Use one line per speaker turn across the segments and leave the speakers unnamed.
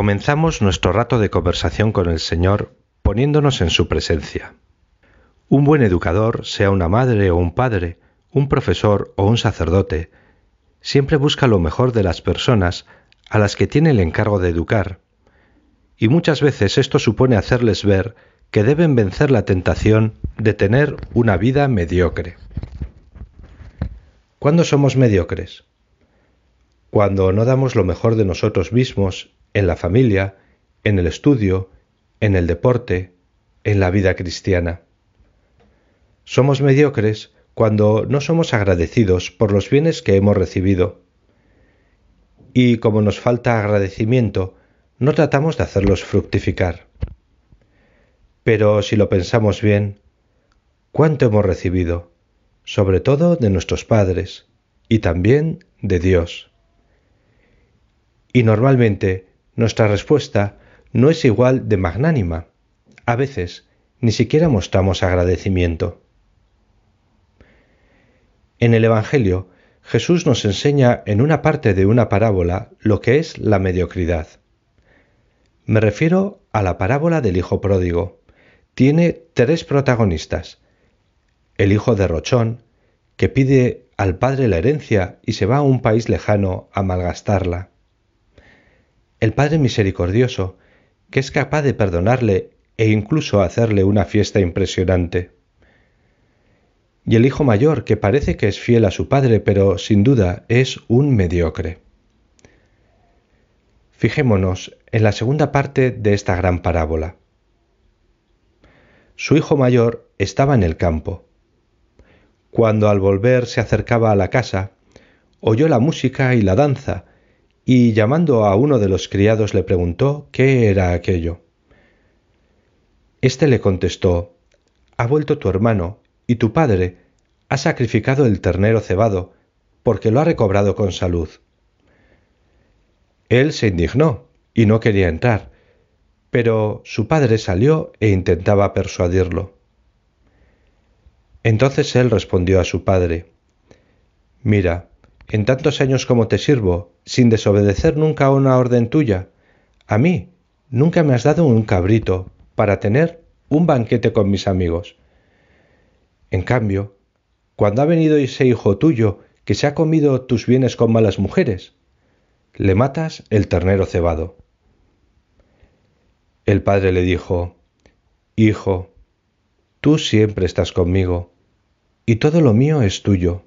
Comenzamos nuestro rato de conversación con el Señor poniéndonos en su presencia. Un buen educador, sea una madre o un padre, un profesor o un sacerdote, siempre busca lo mejor de las personas a las que tiene el encargo de educar, y muchas veces esto supone hacerles ver que deben vencer la tentación de tener una vida mediocre. ¿Cuándo somos mediocres? Cuando no damos lo mejor de nosotros mismos en la familia, en el estudio, en el deporte, en la vida cristiana. Somos mediocres cuando no somos agradecidos por los bienes que hemos recibido. Y como nos falta agradecimiento, no tratamos de hacerlos fructificar. Pero si lo pensamos bien, ¿cuánto hemos recibido? Sobre todo de nuestros padres y también de Dios. Y normalmente nuestra respuesta no es igual de magnánima. A veces ni siquiera mostramos agradecimiento. En el Evangelio, Jesús nos enseña en una parte de una parábola lo que es la mediocridad. Me refiero a la parábola del Hijo Pródigo. Tiene tres protagonistas. El hijo de Rochón, que pide al padre la herencia y se va a un país lejano a malgastarla el Padre Misericordioso, que es capaz de perdonarle e incluso hacerle una fiesta impresionante. Y el Hijo Mayor, que parece que es fiel a su Padre, pero sin duda es un mediocre. Fijémonos en la segunda parte de esta gran parábola. Su hijo mayor estaba en el campo. Cuando al volver se acercaba a la casa, oyó la música y la danza y llamando a uno de los criados le preguntó qué era aquello. Este le contestó Ha vuelto tu hermano, y tu padre ha sacrificado el ternero cebado, porque lo ha recobrado con salud. Él se indignó y no quería entrar, pero su padre salió e intentaba persuadirlo. Entonces él respondió a su padre, Mira, en tantos años como te sirvo, sin desobedecer nunca una orden tuya, a mí nunca me has dado un cabrito para tener un banquete con mis amigos. En cambio, cuando ha venido ese hijo tuyo que se ha comido tus bienes con malas mujeres, le matas el ternero cebado. El padre le dijo, Hijo, tú siempre estás conmigo, y todo lo mío es tuyo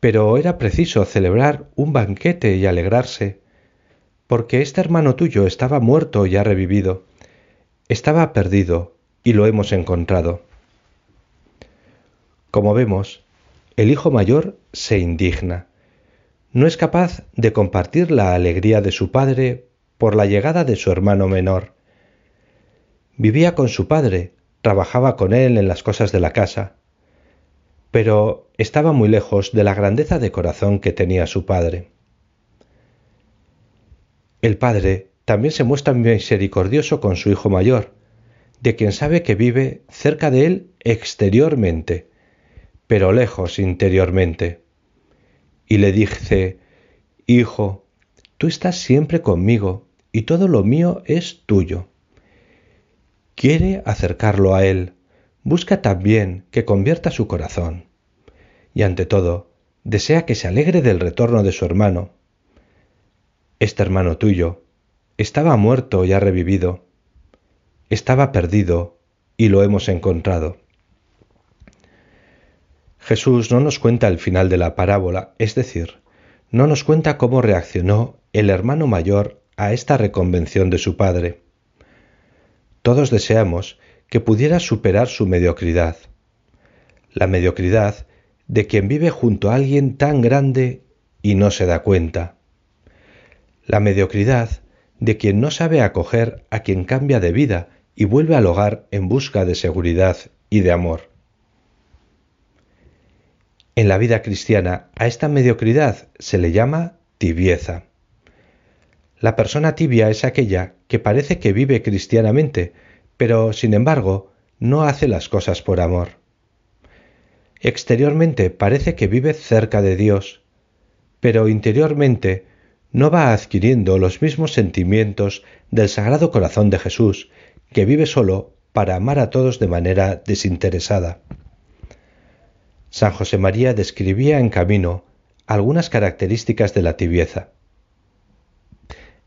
pero era preciso celebrar un banquete y alegrarse, porque este hermano tuyo estaba muerto y ha revivido, estaba perdido y lo hemos encontrado. Como vemos, el hijo mayor se indigna. No es capaz de compartir la alegría de su padre por la llegada de su hermano menor. Vivía con su padre, trabajaba con él en las cosas de la casa, pero estaba muy lejos de la grandeza de corazón que tenía su padre. El padre también se muestra misericordioso con su hijo mayor, de quien sabe que vive cerca de él exteriormente, pero lejos interiormente. Y le dice, Hijo, tú estás siempre conmigo y todo lo mío es tuyo. Quiere acercarlo a él, busca también que convierta su corazón. Y ante todo, desea que se alegre del retorno de su hermano. Este hermano tuyo estaba muerto y ha revivido. Estaba perdido y lo hemos encontrado. Jesús no nos cuenta el final de la parábola, es decir, no nos cuenta cómo reaccionó el hermano mayor a esta reconvención de su padre. Todos deseamos que pudiera superar su mediocridad. La mediocridad de quien vive junto a alguien tan grande y no se da cuenta. La mediocridad de quien no sabe acoger a quien cambia de vida y vuelve al hogar en busca de seguridad y de amor. En la vida cristiana a esta mediocridad se le llama tibieza. La persona tibia es aquella que parece que vive cristianamente, pero sin embargo no hace las cosas por amor. Exteriormente parece que vive cerca de Dios, pero interiormente no va adquiriendo los mismos sentimientos del Sagrado Corazón de Jesús, que vive solo para amar a todos de manera desinteresada. San José María describía en camino algunas características de la tibieza.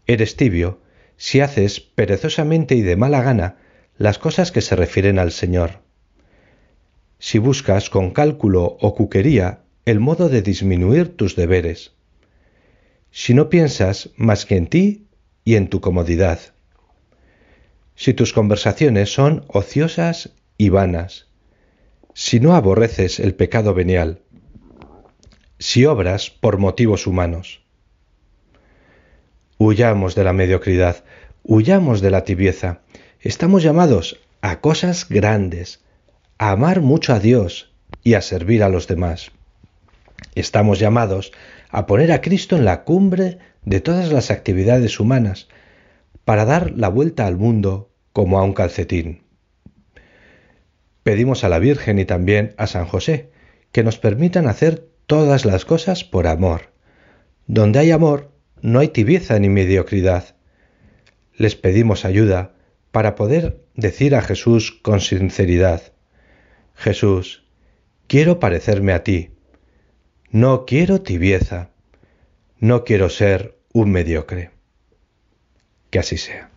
Eres tibio si haces perezosamente y de mala gana las cosas que se refieren al Señor. Si buscas con cálculo o cuquería el modo de disminuir tus deberes. Si no piensas más que en ti y en tu comodidad. Si tus conversaciones son ociosas y vanas. Si no aborreces el pecado venial. Si obras por motivos humanos. Huyamos de la mediocridad, huyamos de la tibieza. Estamos llamados a cosas grandes, a amar mucho a Dios y a servir a los demás. Estamos llamados a poner a Cristo en la cumbre de todas las actividades humanas, para dar la vuelta al mundo como a un calcetín. Pedimos a la Virgen y también a San José que nos permitan hacer todas las cosas por amor. Donde hay amor, no hay tibieza ni mediocridad. Les pedimos ayuda para poder decir a Jesús con sinceridad, Jesús, quiero parecerme a ti. No quiero tibieza. No quiero ser un mediocre. Que así sea.